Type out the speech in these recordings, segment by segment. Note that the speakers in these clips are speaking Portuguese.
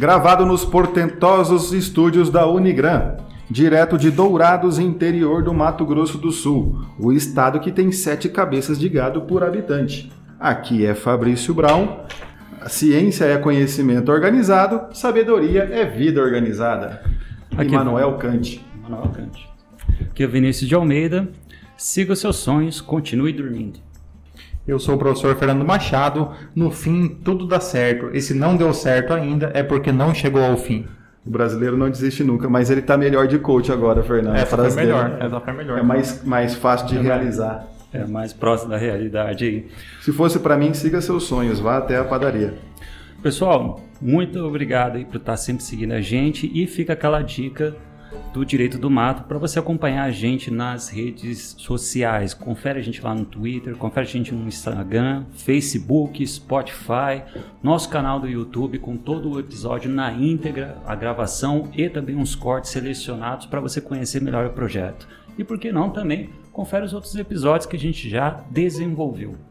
Gravado nos portentosos estúdios da Unigran, direto de Dourados, interior do Mato Grosso do Sul, o estado que tem sete cabeças de gado por habitante. Aqui é Fabrício Brown. ciência é conhecimento organizado, sabedoria é vida organizada. Aqui, Immanuel Kant. Manuel Kant. Aqui é o Vinícius de Almeida. Siga seus sonhos, continue dormindo. Eu sou o professor Fernando Machado. No fim, tudo dá certo. E se não deu certo ainda, é porque não chegou ao fim. O brasileiro não desiste nunca, mas ele tá melhor de coach agora, Fernando. Essa A foi frase dele melhor. Essa foi melhor. É mais, mais fácil de realizar. É mais próximo da realidade. Se fosse para mim, siga seus sonhos, vá até a padaria. Pessoal, muito obrigado aí por estar sempre seguindo a gente e fica aquela dica do Direito do Mato para você acompanhar a gente nas redes sociais. Confere a gente lá no Twitter, confere a gente no Instagram, Facebook, Spotify, nosso canal do YouTube com todo o episódio na íntegra, a gravação e também uns cortes selecionados para você conhecer melhor o projeto. E por que não também confere os outros episódios que a gente já desenvolveu.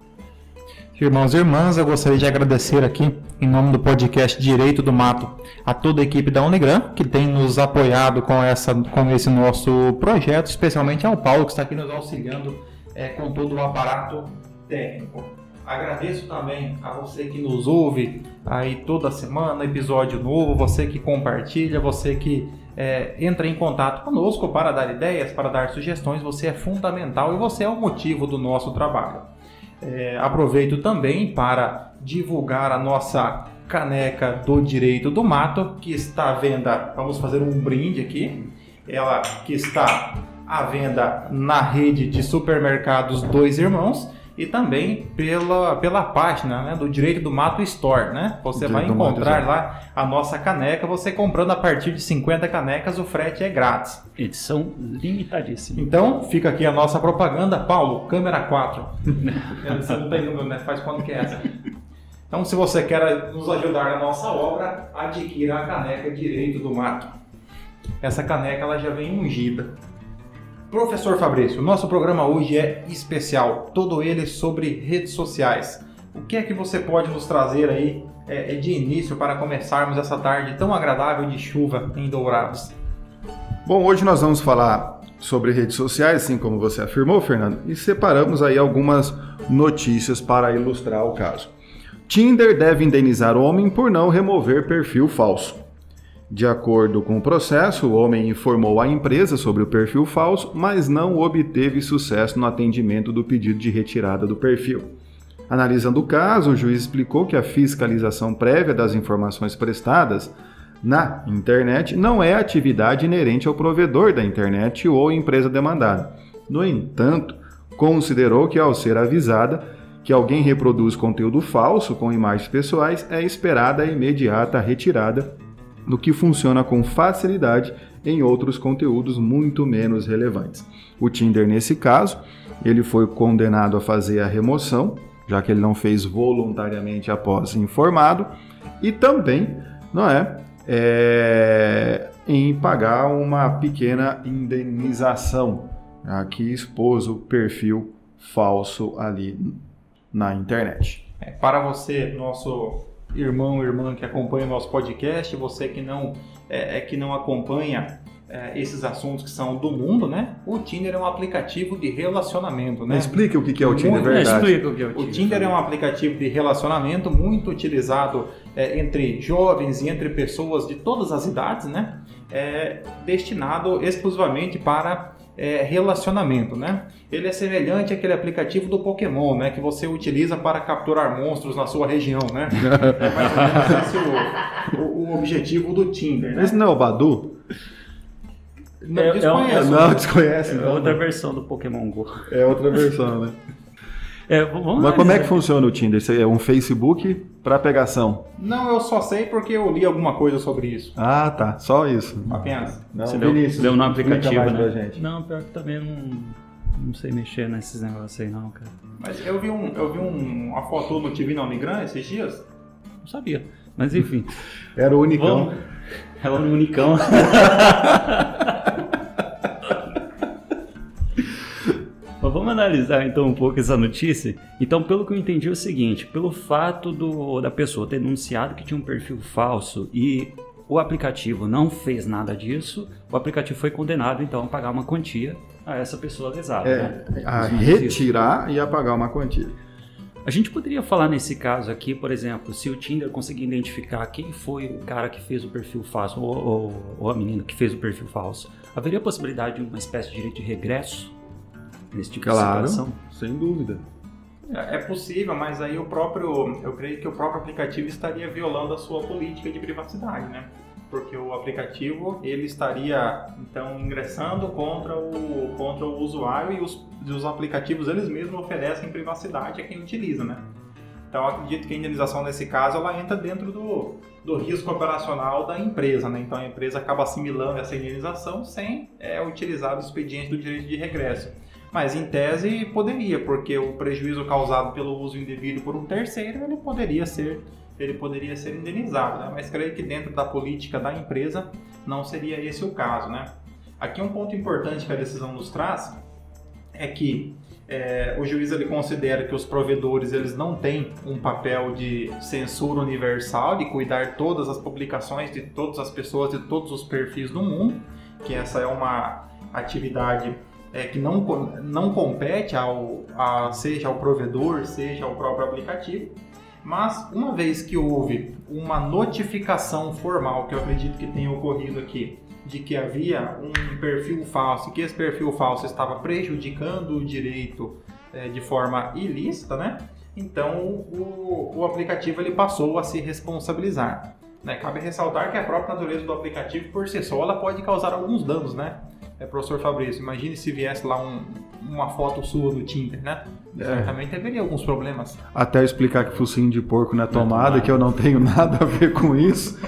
Irmãos e irmãs, eu gostaria de agradecer aqui, em nome do podcast Direito do Mato, a toda a equipe da Unigran, que tem nos apoiado com, essa, com esse nosso projeto, especialmente ao Paulo, que está aqui nos auxiliando é, com todo o aparato técnico. Agradeço também a você que nos ouve aí toda semana, episódio novo, você que compartilha, você que é, entra em contato conosco para dar ideias, para dar sugestões, você é fundamental e você é o motivo do nosso trabalho. É, aproveito também para divulgar a nossa caneca do Direito do Mato, que está à venda. Vamos fazer um brinde aqui. Ela que está à venda na rede de supermercados Dois Irmãos e também pela, pela página né, do Direito do Mato Store. Né? Você Direito vai encontrar lá a nossa caneca. Você comprando a partir de 50 canecas, o frete é grátis. Edição limitadíssima. Então, fica aqui a nossa propaganda. Paulo, câmera 4. Você não tem número, né? Faz quando que é essa. Então, se você quer nos ajudar na nossa obra, adquira a caneca Direito do Mato. Essa caneca ela já vem ungida. Professor Fabrício, nosso programa hoje é especial, todo ele sobre redes sociais. O que é que você pode nos trazer aí é, de início para começarmos essa tarde tão agradável de chuva em Dourados? Bom, hoje nós vamos falar sobre redes sociais, assim como você afirmou, Fernando, e separamos aí algumas notícias para ilustrar o caso. Tinder deve indenizar homem por não remover perfil falso. De acordo com o processo, o homem informou a empresa sobre o perfil falso, mas não obteve sucesso no atendimento do pedido de retirada do perfil. Analisando o caso, o juiz explicou que a fiscalização prévia das informações prestadas na internet não é atividade inerente ao provedor da internet ou empresa demandada. No entanto, considerou que ao ser avisada que alguém reproduz conteúdo falso com imagens pessoais, é esperada a imediata retirada, no que funciona com facilidade em outros conteúdos muito menos relevantes. O Tinder, nesse caso, ele foi condenado a fazer a remoção, já que ele não fez voluntariamente após informado, e também, não é, é, em pagar uma pequena indenização a que expôs o perfil falso ali na internet. É, para você, nosso irmão irmã que acompanha o nosso podcast, você que não, é, é que não acompanha é, esses assuntos que são do mundo, né? O Tinder é um aplicativo de relacionamento, né? Explique o que é o Tinder, Muito- verdade. Explica o que é o O Tinder. Tinder é um aplicativo de relacionamento muito utilizado é, entre jovens e entre pessoas de todas as idades, né? É, destinado exclusivamente para é, relacionamento, né? Ele é semelhante àquele aplicativo do Pokémon, né? Que você utiliza para capturar monstros na sua região, né? É mais ou menos esse o, o- o objetivo do Tinder, né? Esse não é o Badu? Não, É- é um-. Não, desconhece. É então. outra versão do Pokémon Go. É outra versão, né? É, vamos Mas como é que funciona o Tinder? Isso é um Facebook para pegação? Não, eu só sei porque eu li alguma coisa sobre isso. Ah, tá. Só isso. Apenas. Não, Você deu, Vinícius, deu no aplicativo, né? Não, pior que também não, não sei mexer nesses negócios aí não, cara. Mas eu vi, um, eu vi um, uma foto no TV na Unigran esses dias. Não sabia. Mas enfim. Era o Unicão. Vamos. É o unicão. vamos analisar então um pouco essa notícia. Então, pelo que eu entendi é o seguinte, pelo fato do, da pessoa ter denunciado que tinha um perfil falso e o aplicativo não fez nada disso, o aplicativo foi condenado então a pagar uma quantia a essa pessoa lesada. É, né? a retirar e a pagar uma quantia. A gente poderia falar nesse caso aqui, por exemplo, se o Tinder conseguir identificar quem foi o cara que fez o perfil falso ou, ou, ou a menina que fez o perfil falso, haveria possibilidade de uma espécie de direito de regresso nesse tipo Claro, de situação? sem dúvida. É é possível, mas aí o próprio, eu creio que o próprio aplicativo estaria violando a sua política de privacidade, né? Porque o aplicativo ele estaria então ingressando contra o contra o usuário e os, e os aplicativos eles mesmos oferecem privacidade a quem utiliza, né? Então eu acredito que a indenização nesse caso ela entra dentro do, do risco operacional da empresa, né? Então a empresa acaba assimilando essa indenização sem é, utilizar o expediente do direito de regresso. Mas em tese poderia, porque o prejuízo causado pelo uso indevido por um terceiro, ele poderia ser, ele poderia ser indenizado, né? Mas creio que dentro da política da empresa não seria esse o caso, né? Aqui um ponto importante que a decisão nos traz é que é, o juiz ele considera que os provedores eles não têm um papel de censura universal, de cuidar todas as publicações de todas as pessoas, de todos os perfis do mundo, que essa é uma atividade é, que não, não compete ao, a, seja ao provedor, seja ao próprio aplicativo. Mas uma vez que houve uma notificação formal, que eu acredito que tenha ocorrido aqui, de que havia um perfil falso, que esse perfil falso estava prejudicando o direito eh, de forma ilícita, né? Então o, o aplicativo ele passou a se responsabilizar. né? Cabe ressaltar que a própria natureza do aplicativo por si só ela pode causar alguns danos, né? É, professor Fabrício, imagine se viesse lá um- uma foto sua do Tinder, né? Certamente haveria alguns problemas. Até eu explicar que focinho de porco na tomada, tomada. que eu não tenho nada a ver com isso,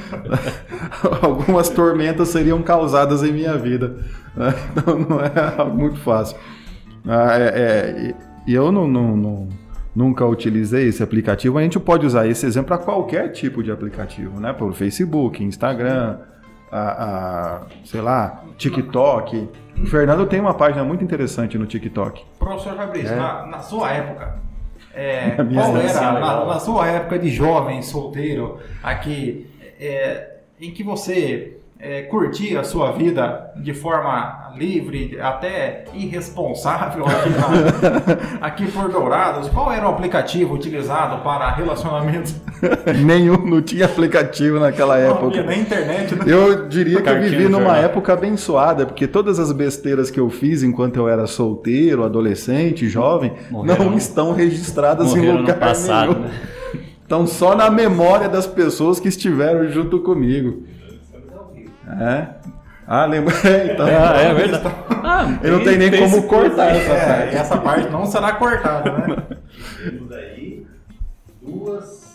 algumas tormentas seriam causadas em minha vida. né? Então não é muito fácil. Ah, é- é, eu não, não- não- nunca utilizei esse aplicativo. A gente pode usar esse exemplo para qualquer tipo de aplicativo, né? Por Facebook, Instagram, a, a, sei lá, TikTok. O Fernando tem uma página muito interessante no TikTok. Professor Fabrício, É. na, na sua época, é, qual era, na, na sua época de jovem, solteiro, aqui, é, em que você é, curtia a sua vida de forma livre, até irresponsável aqui, na- aqui por Dourados, qual era o aplicativo utilizado para relacionamentos? Nenhum, não tinha aplicativo naquela Não época. havia na internet, né? Eu diria que eu vivi numa jornal. época abençoada, porque todas as besteiras que eu fiz enquanto eu era solteiro, adolescente, jovem, Morreram- não estão registradas em lugar no passado, nenhum. né? Estão só na memória das pessoas que estiveram junto comigo. É. Ah, lembrei. Então, É, é verdade. Ah, Eu não tenho nem como cortar essa É, parte. essa parte não será cortada, né? Temos aí duas.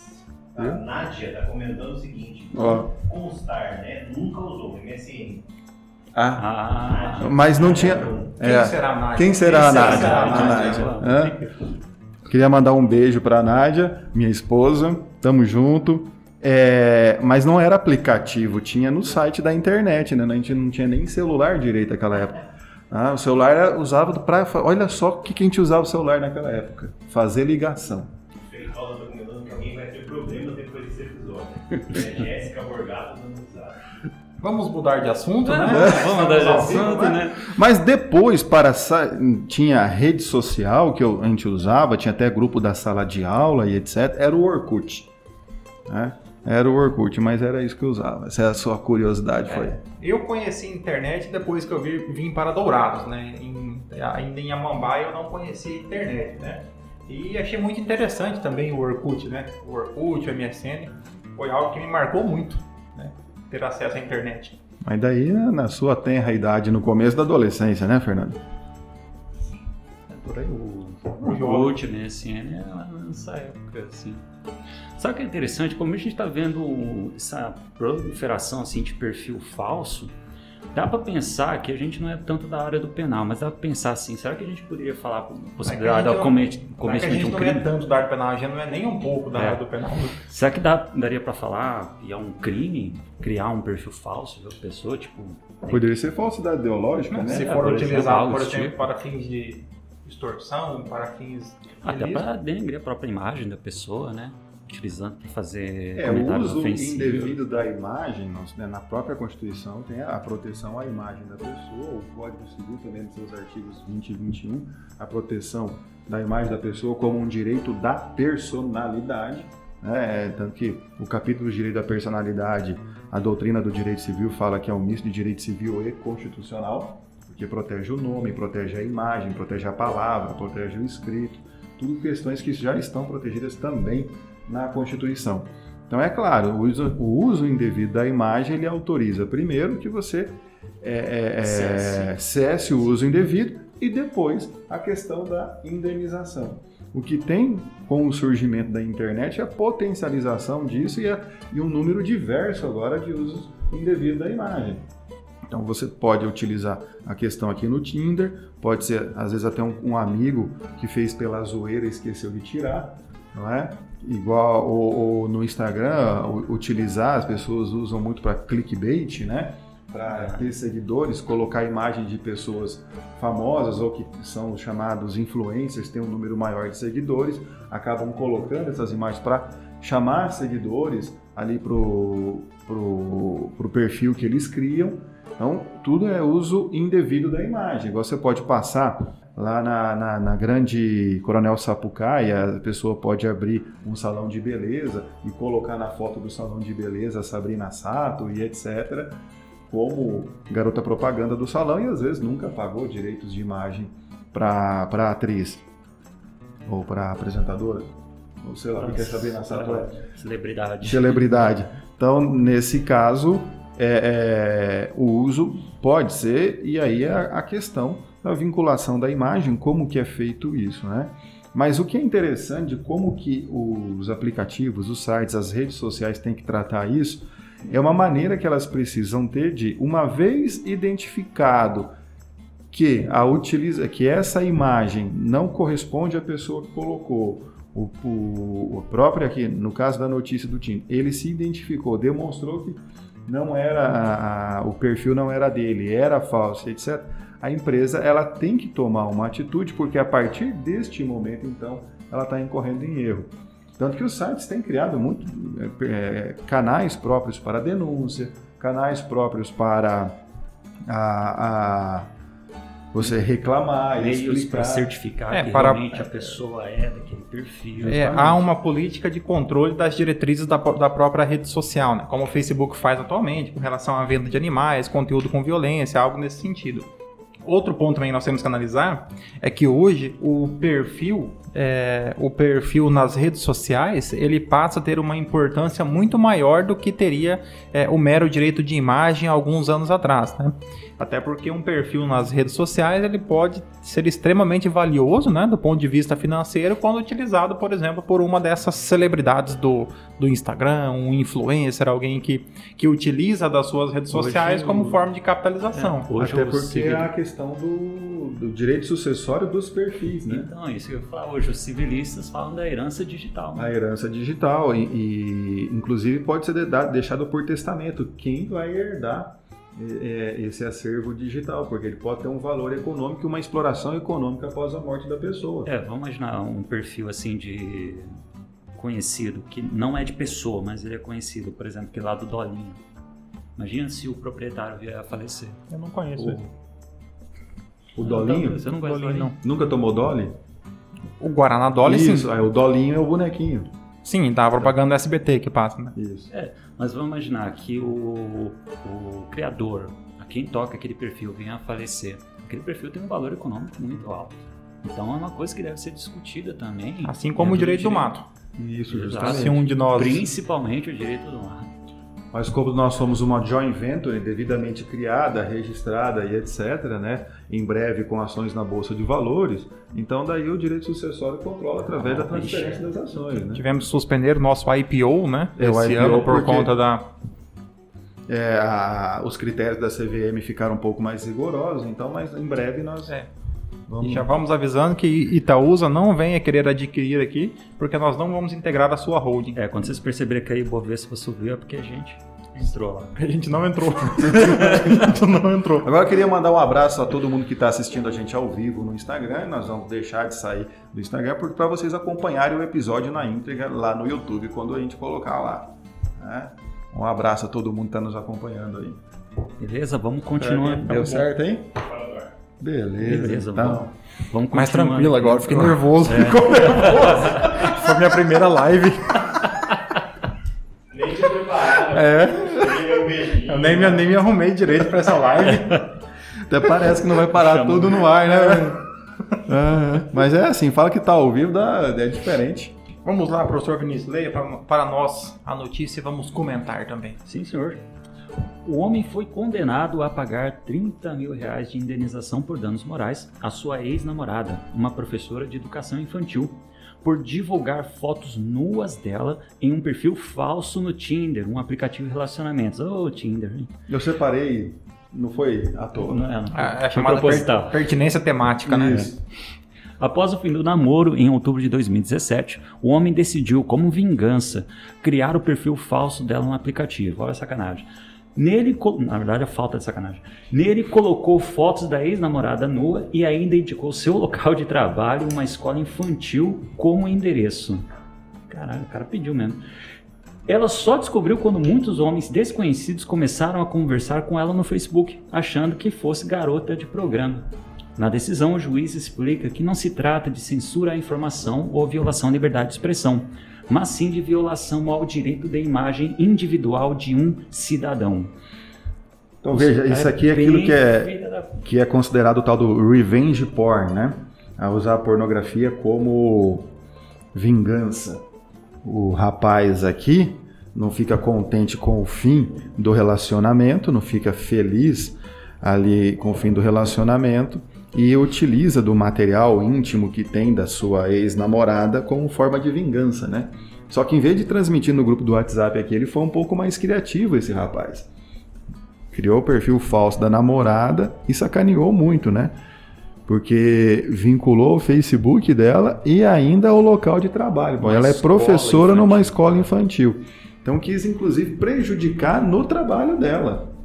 A Nádia está comentando o seguinte: Ó. constar, né? Nunca usou MSN. Ah, Ah, mas não tinha. Quem é. será a Nádia? Quem será a Nádia? será a A Nádia? Nádia. Hã? Queria mandar um beijo pra Nádia, minha esposa. Tamo junto. É, mas não era aplicativo, tinha no site da internet, né? A gente não tinha nem celular direito naquela época. Ah, o celular era usado para. Olha só o que que a gente usava o celular naquela época: fazer ligação. Está comentando que alguém vai ter problemas depois desse episódio. É Jéssica Borgado dando risada. Vamos mudar de assunto, né? Vamos mudar de assunto, né? Mas depois, para sa- tinha rede social que a gente usava, tinha até grupo da sala de aula e etc. Era o Orkut. né? Era o Orkut, mas era isso que eu usava. Essa é a sua curiosidade, foi. Eu conheci a internet depois que eu vi- vim para Dourados, né? Em- ainda em Amambai eu não conhecia a internet, né? E achei muito interessante também o Orkut, né? O Orkut, o MSN, foi algo que me marcou muito, né? Ter acesso à internet. Mas daí na sua tenra idade, no começo da adolescência, né, Fernando? Por aí, o Orkut, né? SN é nessa época, assim. Sabe o que é interessante? Como a gente está vendo essa proliferação assim, de perfil falso, dá para pensar que a gente não é tanto da área do penal, mas dá para pensar assim, será que a gente poderia falar com possibilidade É a do cometimento de gente um não é crime? tanto da área penal, a gente não é nem um pouco da É. área do penal. Será que dá- daria para falar que é um crime criar um perfil falso de outra pessoa, tipo... Poderia ser falsidade ideológica, né? Se É, for utilizado, por exemplo, tipo. para fins de, extorsão, para fins Até para denegrir a própria imagem da pessoa, né? Utilizando para fazer É, o comentários uso ofensivos. indevido da imagem, né, na própria Constituição tem a proteção à imagem da pessoa, o Código Civil também nos seus artigos 20 e 21, a proteção da imagem da pessoa como um direito da personalidade, né, é, tanto que o capítulo de direito da personalidade, a doutrina do direito civil fala que é um misto de direito civil e constitucional, porque protege o nome, protege a imagem, protege a palavra, protege o escrito, tudo questões que já estão protegidas também na Constituição. Então, é claro, o uso, o uso indevido da imagem ele autoriza, primeiro, que você é, é, é, Cesse. cesse o uso indevido e depois a questão da indenização. O que tem com o surgimento da internet é a potencialização disso e, a- e um número diverso agora de usos indevidos da imagem. Então você pode utilizar a questão aqui no Tinder, pode ser às vezes até um, um amigo que fez pela zoeira e esqueceu de tirar, não é? Igual ou, ou no Instagram, utilizar, as pessoas usam muito para clickbait, né? Para ter seguidores, colocar imagem de pessoas famosas ou que são os chamados influencers, tem um número maior de seguidores, acabam colocando essas imagens para chamar seguidores ali pro, pro, pro perfil que eles criam. Então, tudo é uso indevido da imagem. Igual você pode passar lá na, na, na grande Coronel Sapucaí, a pessoa pode abrir um salão de beleza e colocar na foto do salão de beleza Sabrina Sato e etc. Como garota propaganda do salão e às vezes nunca pagou direitos de imagem para a atriz ou para apresentadora. Ou sei lá, o que a Sabrina Sato é Celebridade. celebridade. Então, nesse caso, é, é, o uso pode ser, e aí é a questão da vinculação da imagem, como que é feito isso, né? Mas o que é interessante como que os aplicativos, os sites, as redes sociais têm que tratar isso, é uma maneira que elas precisam ter de, uma vez identificado que a utiliza, que essa imagem não corresponde à pessoa que colocou, o, o, o próprio aqui, no caso da notícia do time, ele se identificou, demonstrou que não era a- o perfil não era dele, era falso, etc. A empresa ela tem que tomar uma atitude porque a partir deste momento então ela está incorrendo em erro. Tanto que os sites têm criado muito é, é, canais próprios para denúncia, canais próprios para a, a você reclamar, Meios para certificar É, que para- realmente a pessoa é daquele perfil. É, há uma política de controle das diretrizes da, da própria rede social, né? como o Facebook faz atualmente, com relação à venda de animais, conteúdo com violência, algo nesse sentido. Outro ponto também que nós temos que analisar é que hoje o perfil, é, o perfil nas redes sociais, ele passa a ter uma importância muito maior do que teria é, o mero direito de imagem há alguns anos atrás, né? Até porque um perfil nas redes sociais ele pode ser extremamente valioso, né, do ponto de vista financeiro, quando utilizado, por exemplo, por uma dessas celebridades do, do Instagram, um influencer, alguém que, que utiliza das suas redes Hoje, sociais como forma de capitalização. É, hoje Até porque civil- é a questão do, do direito sucessório dos perfis, né? Então, isso que eu falar hoje. Os civilistas falam da herança digital. né? A herança digital e, e, inclusive pode ser de- deixado por testamento quem vai herdar é, é, esse acervo digital, porque ele pode ter um valor econômico e uma exploração econômica após a morte da pessoa. É, vamos imaginar um perfil assim de conhecido, que não é de pessoa, mas ele é conhecido, por exemplo, que lá do Dolinho. Imagina se o proprietário vier a falecer. Eu não conheço ele. O Dolinho? Você não conhece o Dolinho, Dolinho? Nunca tomou Dolly? O Guaraná Dolly, Isso, sim. aí o Dolinho é o bonequinho. Sim, tá a propaganda SBT que passa, né? Isso. É, mas vamos imaginar que o, o criador, a quem toca aquele perfil, venha a falecer. Aquele perfil tem um valor econômico muito alto. Então é uma coisa que deve ser discutida também. Assim como o dentro direito do mato. Isso, justamente. Um de nós Principalmente o direito do mar. Mas como nós somos uma joint venture devidamente criada, registrada e etc, né, em breve com ações na bolsa de valores, então daí o direito sucessório controla através da Ah, transferência das ações, né? tivemos que suspender o nosso IPO, né? É, Esse IPO ano por porque- conta da. É, a- os critérios da CVM ficaram um pouco mais rigorosos, então, mas em breve nós É. vamos E já vamos avisando que Itaúsa não venha querer adquirir aqui, porque nós não vamos integrar a sua holding. É, quando vocês perceberem que a Ibovespa subiu é porque a gente Entrou lá. A gente não entrou. a gente não entrou. Agora eu queria mandar um abraço a todo mundo que está assistindo a gente ao vivo no Instagram. Nós vamos deixar de sair do Instagram para vocês acompanharem o episódio na íntegra lá no YouTube quando a gente colocar lá. né? Um abraço a todo mundo que está nos acompanhando aí. Beleza, vamos continuar. Deu certo, hein? Beleza. Beleza, então. vamos, vamos Mais tranquilo agora, fiquei nervoso. Ficou nervoso. Foi minha primeira live. Nem tinha preparado. É. Eu nem me, nem me arrumei direito pra essa live. Até parece que não vai parar Chamou. tudo no ar, né? É, mas é assim, fala que tá ao vivo, dá, é diferente. Vamos lá, professor Vinícius, leia para, para nós a notícia e vamos comentar também. Sim, senhor. O homem foi condenado a pagar 30 mil reais de indenização por danos morais à sua ex-namorada, uma professora de educação infantil, por divulgar fotos nuas dela em um perfil falso no Tinder, um aplicativo de relacionamentos. Ô, Tinder, hein? Eu separei, não foi à toa. Não é, não. É, é chamada proposital. per- pertinência temática, né? Isso. Após o fim do namoro, em outubro de 2017, o homem decidiu, como vingança, criar o perfil falso dela no aplicativo. Olha a sacanagem. Nele, na verdade, a falta de sacanagem. Nele colocou fotos da ex-namorada nua e ainda indicou seu local de trabalho, uma escola infantil, como endereço. Caralho, o cara pediu mesmo. Ela só descobriu quando muitos homens desconhecidos começaram a conversar com ela no Facebook, achando que fosse garota de programa. Na decisão, o juiz explica que não se trata de censura à informação ou violação à liberdade de expressão, mas sim de violação ao direito de imagem individual de um cidadão. Então veja, isso aqui é aquilo que é, da- que é considerado o tal do revenge porn, né? A usar a pornografia como vingança. O rapaz aqui não fica contente com o fim do relacionamento, não fica feliz ali com o fim do relacionamento e utiliza do material íntimo que tem da sua ex-namorada como forma de vingança, né? Só que em vez de transmitir no grupo do WhatsApp aqui, ele foi um pouco mais criativo esse rapaz criou o perfil falso da namorada e sacaneou muito, né? Porque vinculou o Facebook dela e ainda o local de trabalho. Bom, Uma ela é professora infantil. numa escola infantil. Então quis inclusive prejudicar no trabalho dela.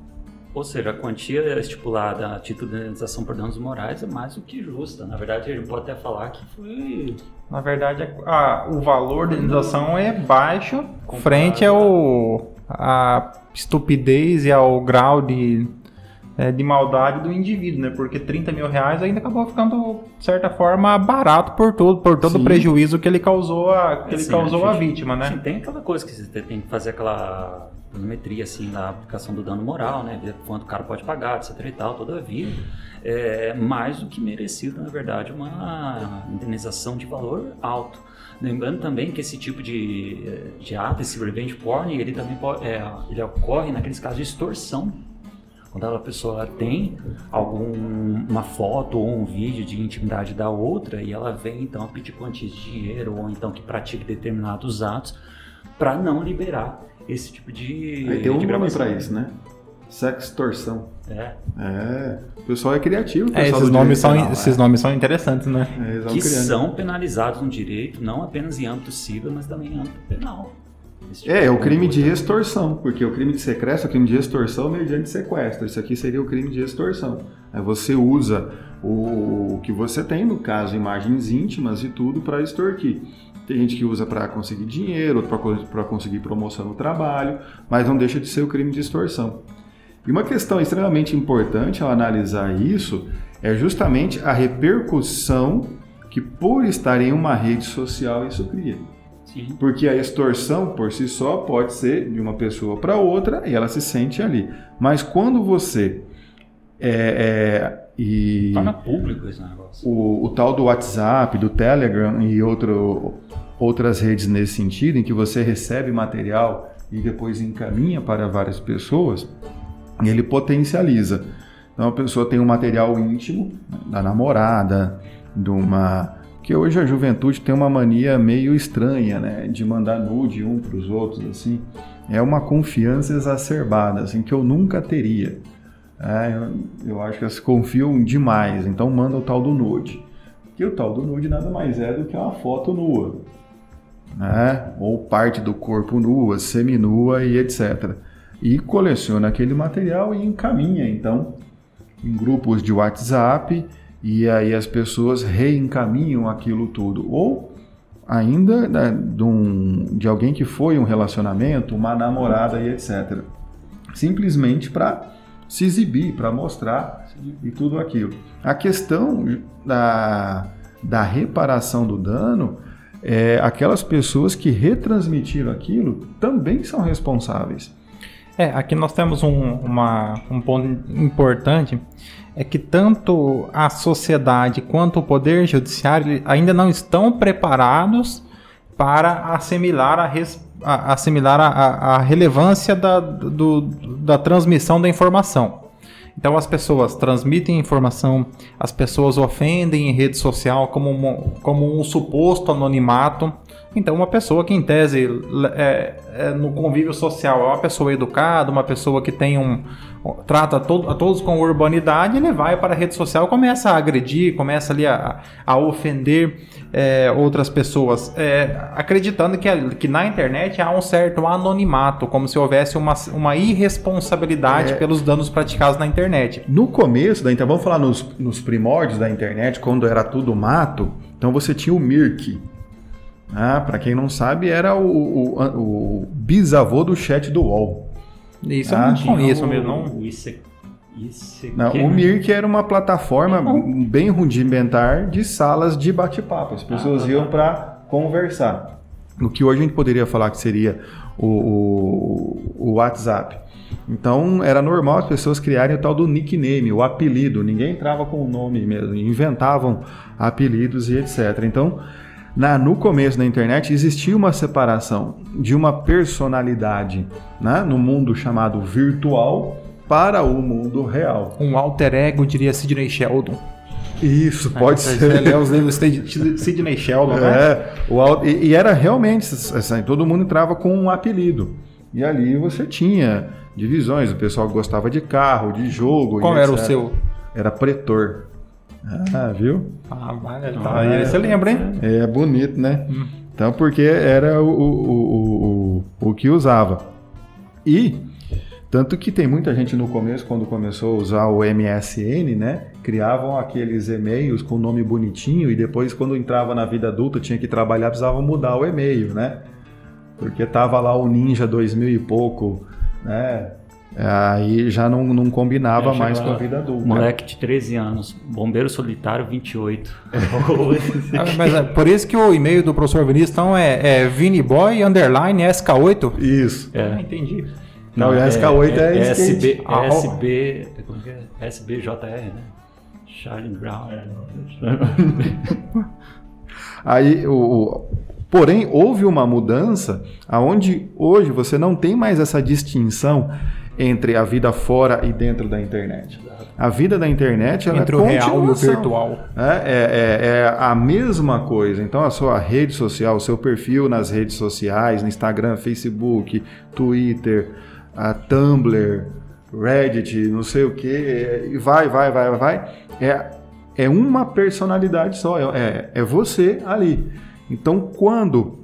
Ou seja, a quantia estipulada a título de indenização por danos morais é mais do que justa. Na verdade, ele pode até falar que foi Na verdade, a- o valor da indenização é baixo frente ao a estupidez e ao grau de, é, de maldade do indivíduo, né? Porque 30 mil reais ainda acabou ficando, de certa forma, barato por todo, por todo Sim. o prejuízo que ele causou a, que ele Assim, causou a a vítima, Sim, né? tem aquela coisa que você tem que fazer aquela volumetria assim na aplicação do dano moral, né? Ver quanto o cara pode pagar, etc e tal, todavia. É mais do que merecido, na verdade, uma indenização de valor alto. Lembrando também que esse tipo de, de ato, esse revenge porn, ele também pode, é, ele ocorre naqueles casos de extorsão. Quando a pessoa tem alguma foto ou um vídeo de intimidade da outra e ela vem então pedir quantias de dinheiro ou então que pratique determinados atos para não liberar esse tipo de. Aí tem um de nome pra isso, né? Sextorção. É, É, o pessoal é criativo. É, pessoal esses, do nomes são, penal, esses é. nomes são interessantes, né? É, que criando. são penalizados no direito, não apenas em âmbito civil, mas também em âmbito penal. Tipo É, é o crime de extorsão, porque o crime de sequestro é o crime de extorsão mediante sequestro. Isso aqui seria o crime de extorsão. Aí você usa o, o que você tem, no caso, imagens íntimas e tudo, para extorquir. Tem gente que usa para conseguir dinheiro, para conseguir promoção no trabalho, mas não deixa de ser o crime de extorsão. E uma questão extremamente importante ao analisar isso é justamente a repercussão que, por estar em uma rede social, isso cria. Sim. Porque a extorsão por si só pode ser de uma pessoa para outra e ela se sente ali. Mas quando você é, é, e Torna público esse negócio. o, o tal do WhatsApp, do Telegram e outro, outras redes nesse sentido, em que você recebe material e depois encaminha para várias pessoas, ele potencializa. Então a pessoa tem um material íntimo né, da namorada, de uma. Que hoje a juventude tem uma mania meio estranha, né? De mandar nude um para os outros, assim. É uma confiança exacerbada, assim, que eu nunca teria. É, eu, eu acho que elas confiam demais, então manda o tal do nude. Que o tal do nude nada mais é do que uma foto nua, né? Ou parte do corpo nua, seminua e etc. e coleciona aquele material e encaminha, então, em grupos de WhatsApp e aí as pessoas reencaminham aquilo tudo. Ou ainda né, de, um, de alguém que foi um relacionamento, uma namorada e etc. Simplesmente para se exibir, para mostrar e tudo aquilo. A questão da, da reparação do dano é, aquelas pessoas que retransmitiram aquilo também são responsáveis. É, aqui nós temos um, uma, um ponto importante, é que tanto a sociedade quanto o poder judiciário ainda não estão preparados para assimilar a, res, a assimilar a, a, relevância da, do, da transmissão da informação. Então as pessoas transmitem informação, as pessoas ofendem em rede social como um, como um suposto anonimato. Então uma pessoa que em tese é, é, no convívio social é uma pessoa educada, uma pessoa que tem um trata todo, a todos com urbanidade, ele vai para a rede social, começa a agredir, começa ali a, a ofender é, outras pessoas, é, acreditando que, que na internet há um certo anonimato, como se houvesse uma, uma irresponsabilidade é. pelos danos praticados na internet. No começo da internet, vamos falar nos, nos primórdios da internet, quando era tudo mato, então você tinha o Mirk. Ah, para quem não sabe, era o, o, o, bisavô do chat do UOL. Isso ah, eu não conheço mesmo, não. Isso é isso Não, o Mirk era uma plataforma bem rudimentar de salas de bate-papo. As pessoas ah, iam para conversar. O que hoje a gente poderia falar que seria o, o, o, WhatsApp. Então era normal as pessoas criarem o tal do nickname, o apelido. Ninguém entrava com o nome mesmo, inventavam apelidos e etc. Então, na, no começo da internet existia uma separação de uma personalidade né, no mundo chamado virtual para o mundo real. Um alter ego, diria Sidney Sheldon. Isso, pode é, ser. É os livros de Sidney Sheldon, né? É, o, e, e, era realmente, assim, todo mundo entrava com um apelido. E ali você tinha divisões, o pessoal gostava de carro, de jogo. Qual era etc. o seu? Era pretor. Ah, viu? Ah, vale. Tá, ah, você lembra, hein? É bonito, né? Hum. Então, porque era o, o, o, o, o que usava. E tanto que tem muita gente no começo, quando começou a usar o MSN, né? Criavam aqueles e-mails com nome bonitinho e depois, quando entrava na vida adulta, tinha que trabalhar, precisava mudar o e-mail, né? Porque tava lá o Ninja 2000 e pouco, né? Aí já não, não combinava mais com a vida adulta. Moleque de 13 anos, bombeiro solitário 28. ah, mas é por isso que o e-mail do professor Vinícius então é, é viniboy underline SK8? Isso. É. Ah, entendi. Não, o SK8 é, é, é SB, ah, SB, é? SBJR, né? Charlie Brown. Aí, o, o, porém, houve uma mudança aonde hoje você não tem mais essa distinção entre a vida fora e dentro da internet. A vida da internet ela entre é o real e o virtual. É, é, é, é, a mesma coisa. Então a sua rede social, o seu perfil nas redes sociais, no Instagram, Facebook, Twitter, a Tumblr, Reddit, não sei o que, e vai, vai, vai, vai. É, é uma personalidade só, é, é, é você ali. Então, quando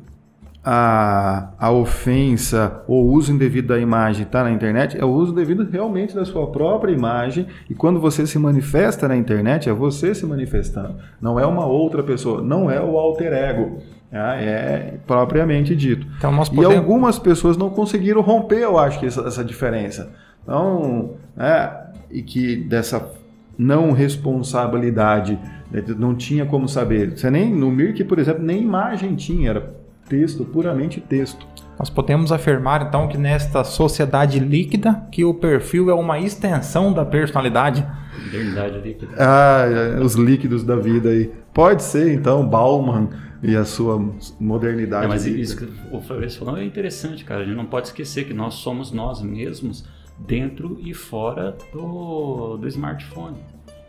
a, a ofensa ou uso indevido da imagem está na internet, é o uso devido realmente da sua própria imagem. E quando você se manifesta na internet, é você se manifestando. Não é uma outra pessoa, não é o alter ego. Ah, é propriamente dito. Então, podemos... E algumas pessoas não conseguiram romper, eu acho, que essa, essa diferença. Então, é, e que dessa não responsabilidade, né, não tinha como saber. Você nem no Mirk, por exemplo, nem imagem tinha, era texto, puramente texto. Nós podemos afirmar então que nesta sociedade líquida que o perfil é uma extensão da personalidade. Verdade líquida. Ah, é, os líquidos da vida aí. Pode ser então Bauman e a sua modernidade. É, mas isso que o Fabrício falou é interessante, cara. A gente não pode esquecer que nós somos nós mesmos dentro e fora do, do smartphone.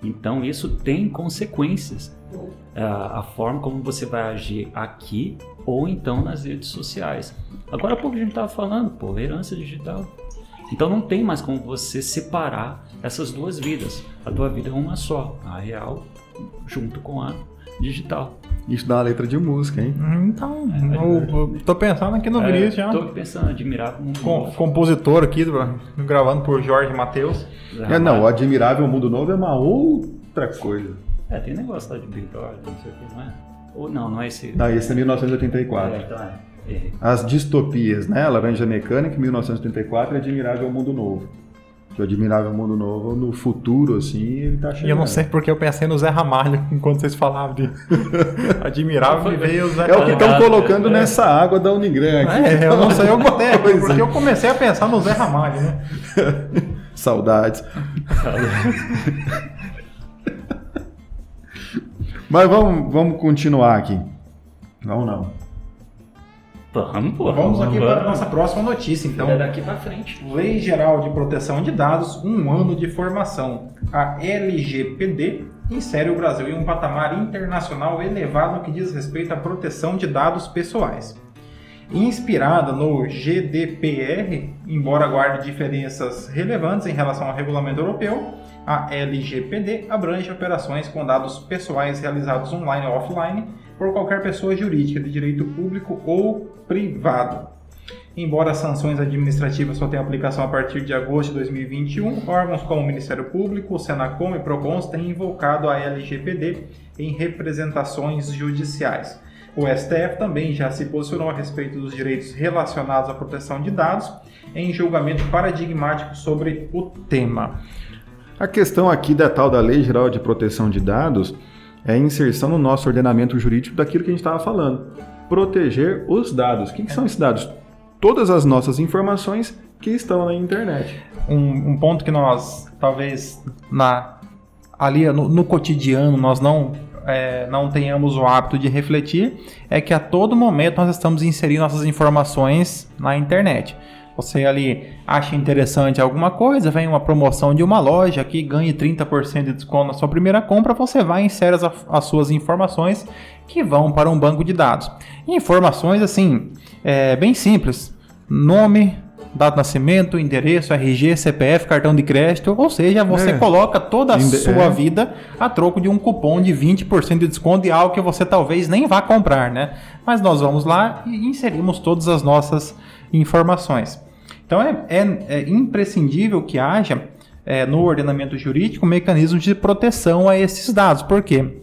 Então isso tem consequências. A, é, a forma como você vai agir aqui ou então nas redes sociais. Agora há pouco a gente estava falando, pô, herança digital. Então não tem mais como você separar essas duas vidas. A tua vida é uma só, a real junto com a digital. Isso dá uma letra de música, hein? Então, eu, eu tô pensando aqui no Vinícius já. Tô pensando, admirável mundo Com- novo. compositor aqui, gravando por Jorge Matheus. É, não, o Admirável Mundo Novo é uma outra coisa. É, tem negócio lá de Big Brother, não sei o que, não é? Ou não, não é esse. Não, esse é 1984. É, então é. Errei. As distopias, né? Laranja Mecânica, 1984, e Admirável Mundo Novo. Que o Admirável Mundo Novo, no futuro, assim, ele tá chegando. E eu não sei porque eu pensei no Zé Ramalho enquanto vocês falavam de admirável e veio o Zé É o que Ramalho. estão colocando É. nessa água da Unigran aqui. É, eu não sei, eu botei porque é. eu comecei a pensar no Zé Ramalho, né? Saudades. Mas vamos, vamos continuar aqui. Não, não. Vamos, pô. Vamos aqui para a nossa próxima notícia, então. É daqui pra frente. Lei Geral de Proteção de Dados, um ano de formação. A LGPD insere o Brasil em um patamar internacional elevado no que diz respeito à proteção de dados pessoais. Inspirada no GDPR, embora guarde diferenças relevantes em relação ao regulamento europeu, a LGPD abrange operações com dados pessoais realizados online ou offline por qualquer pessoa jurídica de direito público ou privado. Embora as sanções administrativas só tenham aplicação a partir de agosto de 2021, órgãos como o Ministério Público, o Senacom e Procons têm invocado a LGPD em representações judiciais. O STF também já se posicionou a respeito dos direitos relacionados à proteção de dados em julgamento paradigmático sobre o tema. A questão aqui da tal da Lei Geral de Proteção de Dados é a inserção no nosso ordenamento jurídico daquilo que a gente estava falando. Proteger os dados. O que, que são esses dados? Todas as nossas informações que estão na internet. um, um ponto que nós talvez na ali no, no cotidiano nós não é, não tenhamos o hábito de refletir é que a todo momento nós estamos inserindo nossas informações na internet. Você ali acha interessante alguma coisa, vem uma promoção de uma loja que ganhe 30% de desconto na sua primeira compra, você vai e insere as, as suas informações que vão para um banco de dados. Informações assim, é, bem simples: nome, data de nascimento, endereço, RG, CPF, cartão de crédito, ou seja, você É. coloca toda a Inde- sua é. vida a troco de um cupom de 20% de desconto de algo que você talvez nem vá comprar, né? Mas nós vamos lá e inserimos todas as nossas informações. Então é, é- é imprescindível que haja é, no ordenamento jurídico mecanismos de proteção a esses dados. Por quê?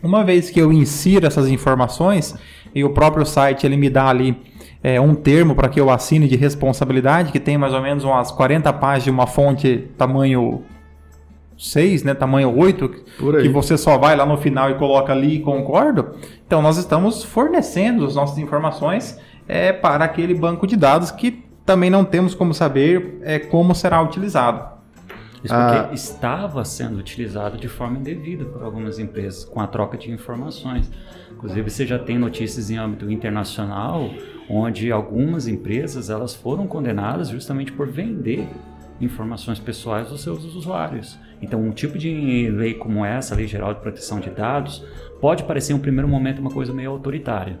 Uma vez que eu insiro essas informações e o próprio site ele me dá ali é, um termo para que eu assine de responsabilidade, que tem mais ou menos umas 40 páginas de uma fonte tamanho 6, né, tamanho 8, Por aí. que você só vai lá no final e coloca ali e concordo. Então nós estamos fornecendo as nossas informações é, para aquele banco de dados que também não temos como saber é, como será utilizado. Isso porque Ah. estava sendo utilizado de forma indevida por algumas empresas, com a troca de informações. Inclusive, você já tem notícias em âmbito internacional, onde algumas empresas elas foram condenadas justamente por vender informações pessoais dos seus usuários. Então, um tipo de lei como essa, a Lei Geral de Proteção de Dados, pode parecer em um primeiro momento uma coisa meio autoritária,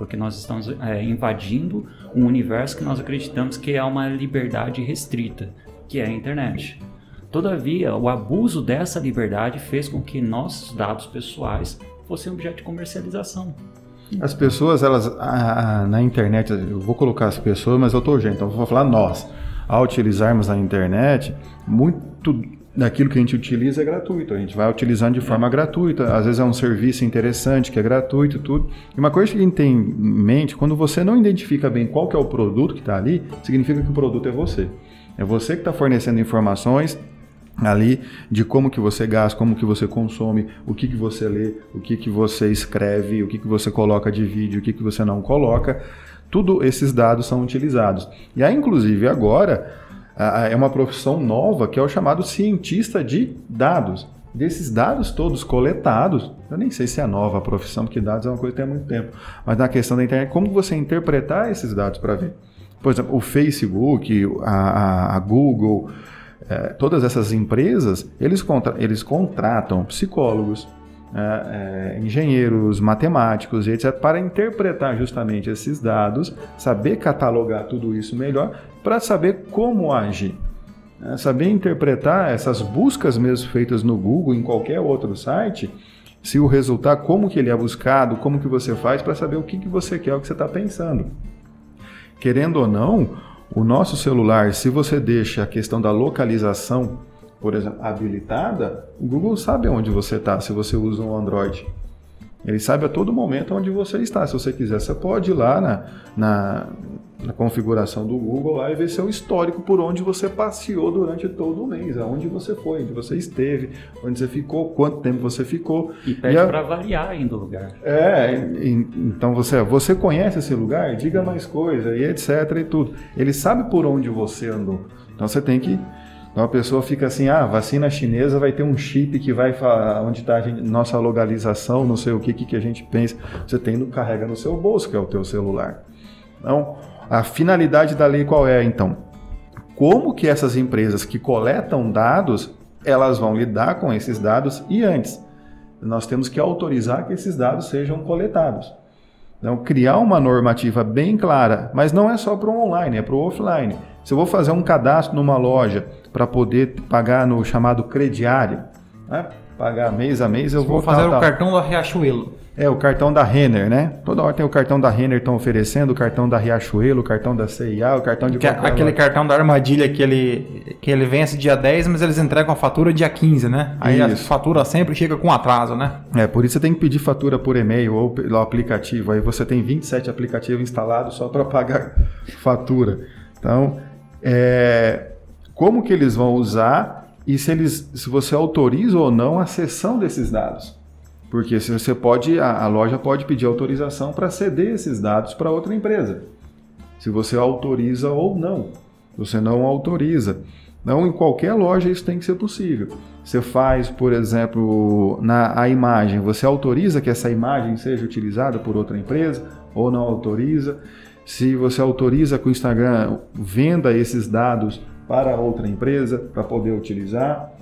porque nós estamos é, invadindo um universo que nós acreditamos que é uma liberdade restrita, que é a internet. Todavia, o abuso dessa liberdade fez com que nossos dados pessoais fossem objeto de comercialização. As pessoas, elas, ah, na internet, eu vou colocar as pessoas, mas eu tô gente, então vou falar nós. Ao utilizarmos a internet, muito daquilo que a gente utiliza é gratuito. A gente vai utilizando de forma gratuita. Às vezes é um serviço interessante, que é gratuito tudo. E uma coisa que a gente tem em mente, quando você não identifica bem qual que é o produto que está ali, significa que o produto é você. É você que está fornecendo informações ali de como que você gasta, como que você consome, o que que você lê, o que que você escreve, o que que você coloca de vídeo, o que que você não coloca. Tudo esses dados são utilizados. E aí, inclusive, agora é uma profissão nova que é o chamado cientista de dados. Desses dados todos coletados, eu nem sei se é nova a profissão, porque dados é uma coisa que tem há muito tempo, mas na questão da internet, como você interpretar esses dados para ver? Por exemplo, o Facebook, a, a- Google, eh, todas essas empresas, eles, contra- eles contratam psicólogos, né, eh, engenheiros, matemáticos etc., para interpretar justamente esses dados, saber catalogar tudo isso melhor, para saber como agir. né, saber interpretar essas buscas mesmo feitas no Google, em qualquer outro site, se o resultado, como que ele é buscado, como que você faz para saber o que, que você quer, o que você está pensando. Querendo ou não, o nosso celular, se você deixa a questão da localização, por exemplo, habilitada, o Google sabe onde você está se você usa um Android. Ele sabe a todo momento onde você está. Se você quiser, você pode ir lá na, na, na, configuração do Google lá e ver seu histórico por onde você passeou durante todo o mês, aonde você foi, onde você esteve, onde você ficou, quanto tempo você ficou. E pede a... para variar ainda o lugar. É, e, então você, você conhece esse lugar? Diga mais coisa e etc e tudo. Ele sabe por onde você andou. Então você tem que então a pessoa fica assim, ah, vacina chinesa vai ter um chip que vai onde está nossa localização, não sei o que, que, que a gente pensa. Você tem no carrega no seu bolso, que é o teu celular. Então, a finalidade da lei qual é, então? Como que essas empresas que coletam dados, elas vão lidar com esses dados e antes, nós temos que autorizar que esses dados sejam coletados. Então, criar uma normativa bem clara, mas não é só para o online, é para o offline. Se eu vou fazer um cadastro numa loja para poder pagar no chamado crediário, né? pagar mês a mês, eu vou, vou fazer o cartão da Riachuelo. É, o cartão da Renner, né? Toda hora tem o cartão da Renner estão oferecendo, o cartão da Riachuelo, o cartão da CIA, o cartão de que, é Aquele cartão da armadilha que ele, que ele vence dia 10, mas eles entregam a fatura dia 15, né? Aí isso. a fatura sempre chega com atraso, né? É, por isso você tem que pedir fatura por e-mail ou pelo aplicativo. Aí você tem 27 aplicativos instalados só para pagar fatura. Então, é, como que eles vão usar e se, eles, se você autoriza ou não a cessão desses dados. Porque se você pode, a, a loja pode pedir autorização para ceder esses dados para outra empresa. Se você autoriza ou não. Você não autoriza. Não em qualquer loja isso tem que ser possível. Você faz, por exemplo, na a imagem, você autoriza que essa imagem seja utilizada por outra empresa ou não autoriza? Se você autoriza que o Instagram venda esses dados para outra empresa para poder utilizar,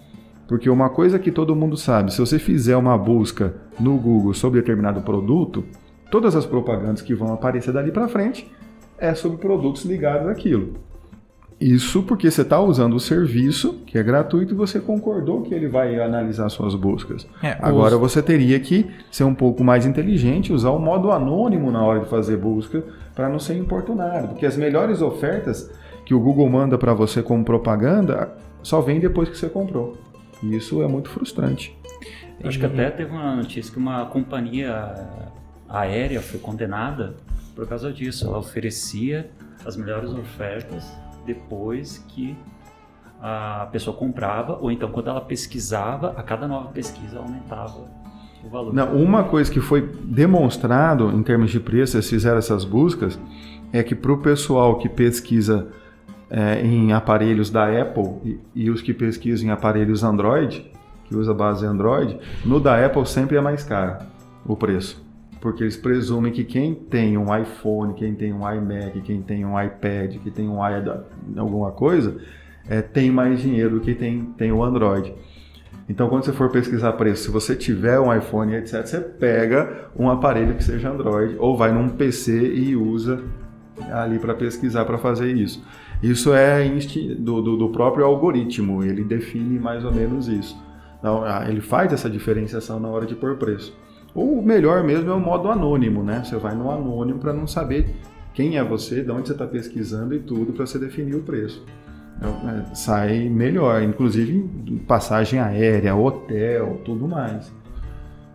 porque uma coisa que todo mundo sabe, se você fizer uma busca no Google sobre determinado produto, todas as propagandas que vão aparecer dali para frente é sobre produtos ligados àquilo. Isso porque você está usando o serviço, que é gratuito, e você concordou que ele vai analisar suas buscas. É, Agora os... você teria que ser um pouco mais inteligente, usar o modo anônimo na hora de fazer busca, para não ser importunado. Porque as melhores ofertas que o Google manda para você como propaganda só vem depois que você comprou. E isso é muito frustrante. Acho que até teve uma notícia que uma companhia aérea foi condenada por causa disso. Ela oferecia as melhores ofertas depois que a pessoa comprava, ou então quando ela pesquisava, a cada nova pesquisa aumentava o valor. Não, uma coisa que foi demonstrado em termos de preço, eles fizeram essas buscas, é que para o pessoal que pesquisa é, em aparelhos da Apple e, e, os que pesquisam em aparelhos Android, que usa base Android, no da Apple sempre é mais caro o preço. Porque eles presumem que quem tem um iPhone, quem tem um iMac, quem tem um iPad, que tem um alguma coisa, é, tem mais dinheiro do que tem, tem o Android. Então, quando você for pesquisar preço, se você tiver um iPhone, etc., você pega um aparelho que seja Android ou vai num PC e usa ali para pesquisar para fazer isso. Isso é do, do, do, próprio algoritmo, ele define mais ou menos isso. Então, ele faz essa diferenciação na hora de pôr preço. Ou o melhor mesmo é o modo anônimo, né? Você vai no anônimo para não saber quem é você, de onde você está pesquisando e tudo para você definir o preço. Então, é, sai melhor, inclusive passagem aérea, hotel, tudo mais.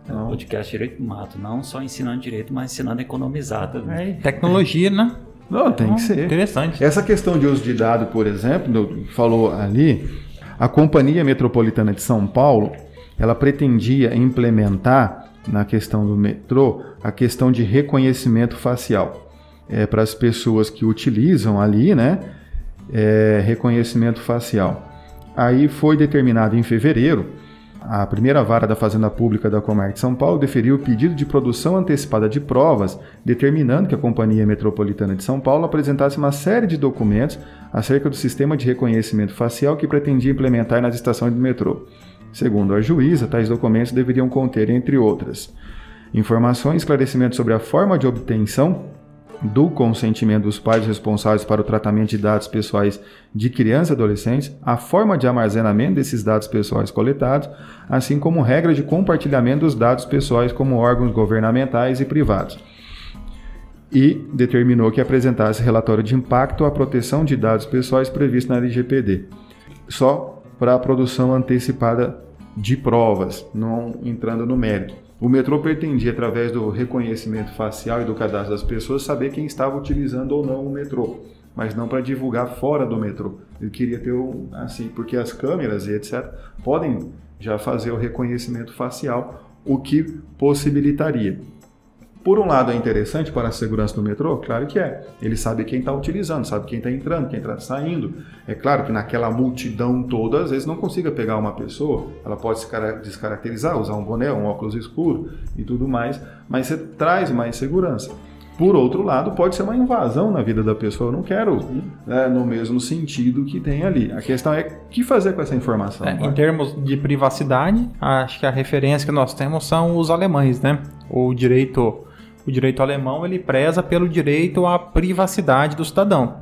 Então, podcast Direito do Mato, não só ensinando direito, mas ensinando a economizar também. É, tecnologia, né? Não, tem que ser. Interessante. Essa questão de uso de dado, por exemplo, falou ali, a Companhia Metropolitana de São Paulo, ela pretendia implementar na questão do metrô a questão de reconhecimento facial é, para as pessoas que utilizam ali, né? É, reconhecimento facial. Aí foi determinado em fevereiro a primeira vara da Fazenda Pública da Comarca de São Paulo deferiu o pedido de produção antecipada de provas, determinando que a Companhia Metropolitana de São Paulo apresentasse uma série de documentos acerca do sistema de reconhecimento facial que pretendia implementar nas estações do metrô. Segundo a juíza, tais documentos deveriam conter, entre outras, informações e esclarecimentos sobre a forma de obtenção do consentimento dos pais responsáveis para o tratamento de dados pessoais de crianças e adolescentes, a forma de armazenamento desses dados pessoais coletados, assim como regras de compartilhamento dos dados pessoais como órgãos governamentais e privados. E determinou que apresentasse relatório de impacto à proteção de dados pessoais previsto na LGPD, só para a produção antecipada de provas, não entrando no mérito. O metrô pretendia, através do reconhecimento facial e do cadastro das pessoas, saber quem estava utilizando ou não o metrô, mas não para divulgar fora do metrô. Ele queria ter um, assim, porque as câmeras e etc. podem já fazer o reconhecimento facial, o que possibilitaria por um lado é interessante para a segurança do metrô? Claro que é. Ele sabe quem está utilizando, sabe quem está entrando, quem está saindo. É claro que naquela multidão toda, às vezes não consiga pegar uma pessoa, ela pode se descaracterizar, usar um boné, um óculos escuro e tudo mais, mas você traz mais segurança. Por outro lado, pode ser uma invasão na vida da pessoa. Eu não quero né, no mesmo sentido que tem ali. A questão é o que fazer com essa informação. É, em termos de privacidade, acho que a referência que nós temos são os alemães, né? O direito o direito alemão ele preza pelo direito à privacidade do cidadão.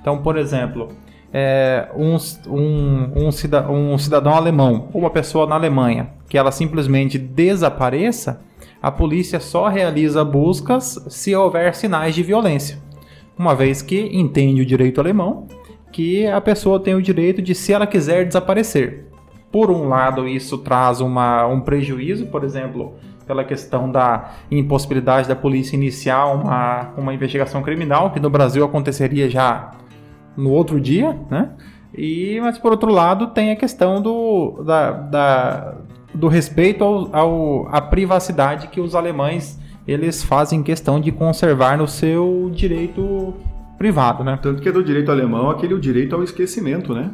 Então, por exemplo, é, um, um, um, cidadão, um cidadão alemão ou uma pessoa na Alemanha que ela simplesmente desapareça, a polícia só realiza buscas se houver sinais de violência. Uma vez que entende o direito alemão que a pessoa tem o direito de, se ela quiser, desaparecer. Por um lado, isso traz uma, um prejuízo, por exemplo, pela questão da impossibilidade da polícia iniciar uma, uma investigação criminal, que no Brasil aconteceria já no outro dia, né? E, mas por outro lado tem a questão do, da, da do respeito ao, ao, à privacidade que os alemães eles fazem questão de conservar no seu direito privado, né? Tanto que é do direito alemão aquele o direito ao esquecimento, né?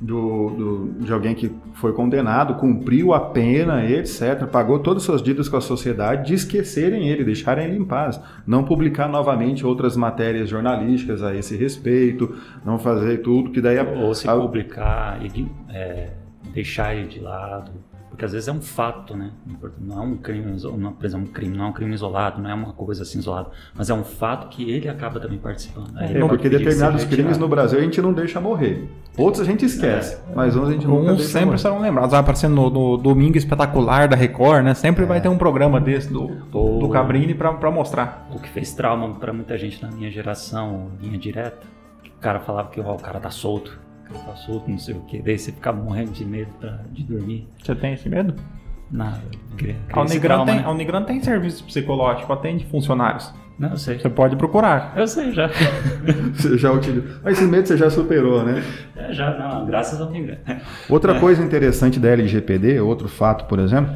Do, do, de alguém que foi condenado, cumpriu a pena, etc., pagou todas as suas dívidas com a sociedade, de esquecerem ele, deixarem ele em paz. Não publicar novamente outras matérias jornalísticas a esse respeito, não fazer tudo que daí... Ou se a, publicar e é, deixar ele de lado porque às vezes é um fato, né? Não é um crime, não, por exemplo, um crime, não é um crime isolado, não é uma coisa assim isolada, mas é um fato que ele acaba também participando. É, é porque determinados crimes no Brasil a gente não deixa morrer. Outros a gente esquece, é, mas uns a gente nunca uns deixa sempre morrer. serão lembrados. Vai aparecendo no, no, Domingo Espetacular da Record, né? Sempre vai é. ter um programa desse do, do, do Cabrini para mostrar. O que fez trauma para muita gente na minha geração, linha direta, o cara falava que ó, o cara tá solto tá solto, não sei o que. Daí você fica morrendo de medo pra, de dormir. Você tem esse medo? Nada. A Unigran, tem, né? Unigran tem serviço psicológico, atende funcionários. Não, eu sei. Você pode procurar. Eu sei já. você já utilizou. Mas esse medo você já superou, né? É, já, não, graças ao Unigran. Outra é. coisa interessante da LGPD, outro fato, por exemplo,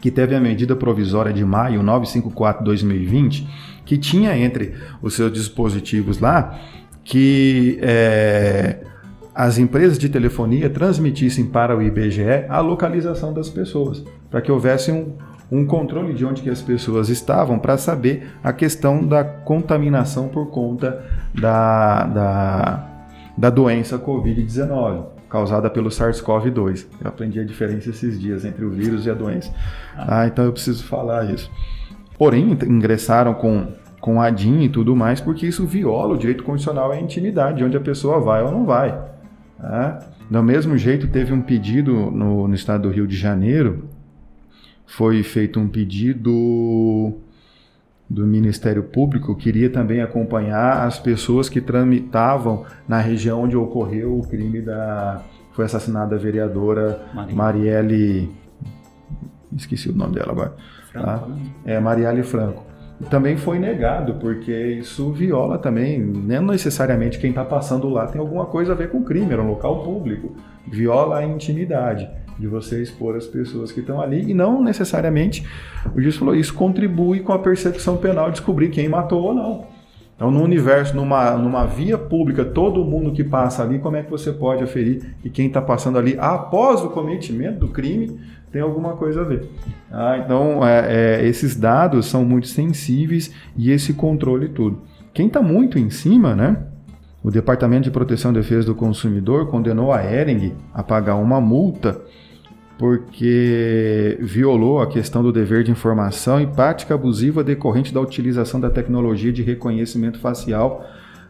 que teve a medida provisória de maio 954-2020, que tinha entre os seus dispositivos lá que é, as empresas de telefonia transmitissem para o IBGE a localização das pessoas, para que houvesse um, um controle de onde que as pessoas estavam para saber a questão da contaminação por conta da, da, da doença Covid-19, causada pelo SARS-CoV-2. Eu aprendi a diferença esses dias entre o vírus e a doença. Ah, então eu preciso falar isso. Porém, ingressaram com, com a DIN e tudo mais, porque isso viola o direito constitucional à intimidade, onde a pessoa vai ou não vai. Tá? Do mesmo jeito, teve um pedido no, no estado do Rio de Janeiro, foi feito um pedido do Ministério Público, queria também acompanhar as pessoas que tramitavam na região onde ocorreu o crime da. Foi assassinada a vereadora Marielle. Esqueci o nome dela agora. Franco, tá? né? É, Marielle Franco também foi negado, porque isso viola também, não necessariamente quem está passando lá tem alguma coisa a ver com crime, era um local público, viola a intimidade de você expor as pessoas que estão ali e não necessariamente, o juiz falou, isso contribui com a persecução penal descobrir quem matou ou não. Então, no universo, numa, numa via pública, todo mundo que passa ali, como é que você pode aferir que quem está passando ali após o cometimento do crime tem alguma coisa a ver. Ah, então, é, é, esses dados são muito sensíveis e esse controle tudo. Quem está muito em cima, né? O Departamento de Proteção e Defesa do Consumidor condenou a Ering a pagar uma multa porque violou a questão do dever de informação e prática abusiva decorrente da utilização da tecnologia de reconhecimento facial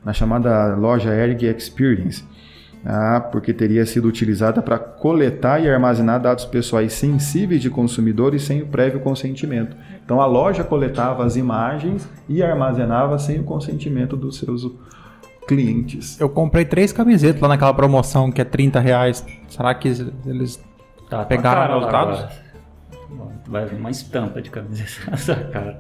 na chamada loja Erg Experience, ah, porque teria sido utilizada para coletar e armazenar dados pessoais sensíveis de consumidores sem o prévio consentimento. Então a loja coletava as imagens e armazenava sem o consentimento dos seus clientes. Eu comprei três camisetas lá naquela promoção que é 30 reais. Será que eles Tá, tá Pegaram cara os lá dados? agora. Vai vir uma estampa de camiseta na sua cara.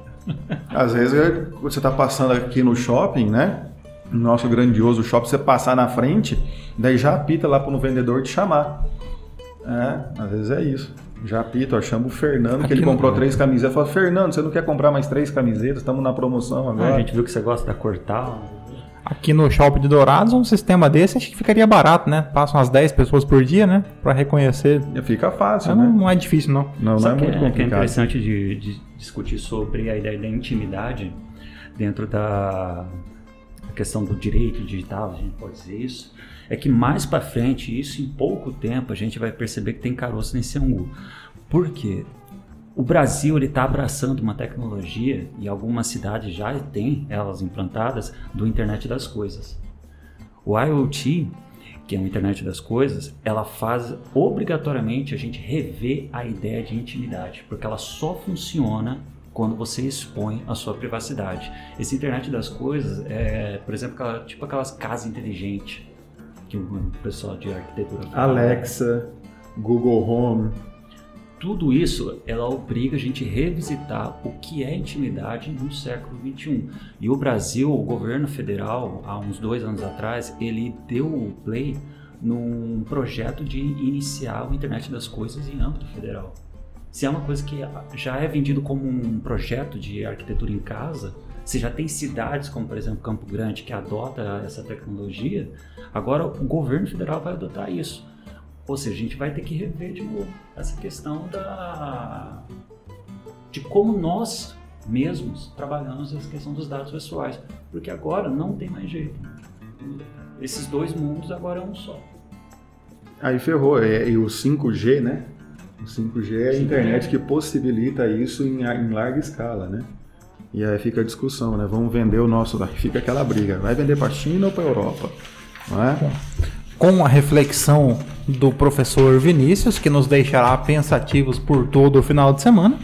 Às vezes você está passando aqui no shopping, né? No nosso grandioso shopping, você passar na frente, daí já apita lá para o vendedor te chamar. É, às vezes é isso. Já apita, ó, chama o Fernando, que Aqui ele comprou três camisetas. Fala, Fernando, você não quer comprar mais três camisetas? Estamos na promoção Ah, agora. a gente viu que você gosta da Cortal. Aqui no Shopping de Dourados, um sistema desse acho que ficaria barato, né? Passam umas 10 pessoas por dia, né? Pra reconhecer. Fica fácil, Não, né? não é difícil, não. Não, não é Sabe muito que, é, que é complicado. interessante de, de discutir sobre a ideia da intimidade dentro da questão do direito digital, a gente pode dizer isso, é que mais para frente, isso em pouco tempo, a gente vai perceber que tem caroço nesse angu. Por quê? O Brasil está abraçando uma tecnologia e algumas cidades já têm elas implantadas do internet das coisas. O IoT, que é a internet das coisas, ela faz obrigatoriamente a gente rever a ideia de intimidade, porque ela só funciona quando você expõe a sua privacidade. Esse internet das coisas é, por exemplo, aquela- tipo aquelas casas inteligentes que o pessoal de arquitetura fala. Alexa, Google Home. Tudo isso, ela obriga a gente a revisitar o que é intimidade no século XXI. E o Brasil, o governo federal, há uns dois anos atrás, ele deu o play num projeto de iniciar o Internet das Coisas em âmbito federal. Se é uma coisa que já é vendido como um projeto de arquitetura em casa, se já tem cidades como, por exemplo, Campo Grande, que adota essa tecnologia, agora o governo federal vai adotar isso. Ou seja, a gente vai ter que rever de novo essa questão da de como nós mesmos trabalhamos essa questão dos dados pessoais, porque agora não tem mais jeito. Esses dois mundos agora é um só. Aí ferrou. É, e o 5G, né? O 5G é a internet que possibilita isso em, em larga escala, né? E aí fica a discussão, né? Vamos vender o nosso. Aí fica aquela briga. Vai vender para a China ou para a Europa? Não é? Com a reflexão do professor Vinícius, que nos deixará pensativos por todo o final de semana,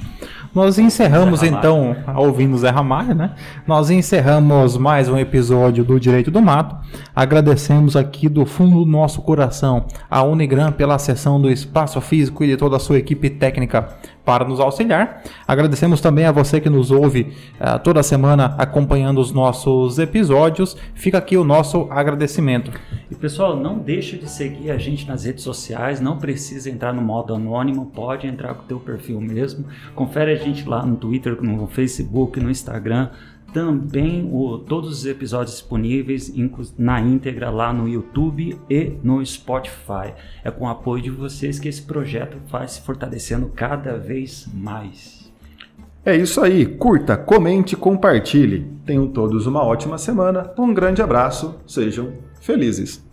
nós encerramos então, ouvindo Zé Ramalho, né? Nós encerramos mais um episódio do Direito do Mato. Agradecemos aqui do fundo do nosso coração a Unigram pela cessão do espaço físico e de toda a sua equipe técnica para nos auxiliar. Agradecemos também a você que nos ouve ah, toda semana acompanhando os nossos episódios. Fica aqui o nosso agradecimento. E pessoal, não deixa de seguir a gente nas redes sociais, não precisa entrar no modo anônimo, pode entrar com o teu perfil mesmo. Confere a gente lá no Twitter, no Facebook, no Instagram. Também o, todos os episódios disponíveis na íntegra lá no YouTube e no Spotify. É com o apoio de vocês que esse projeto vai se fortalecendo cada vez mais. É isso aí. Curta, comente, compartilhe. Tenham todos uma ótima semana. Um grande abraço. Sejam felizes.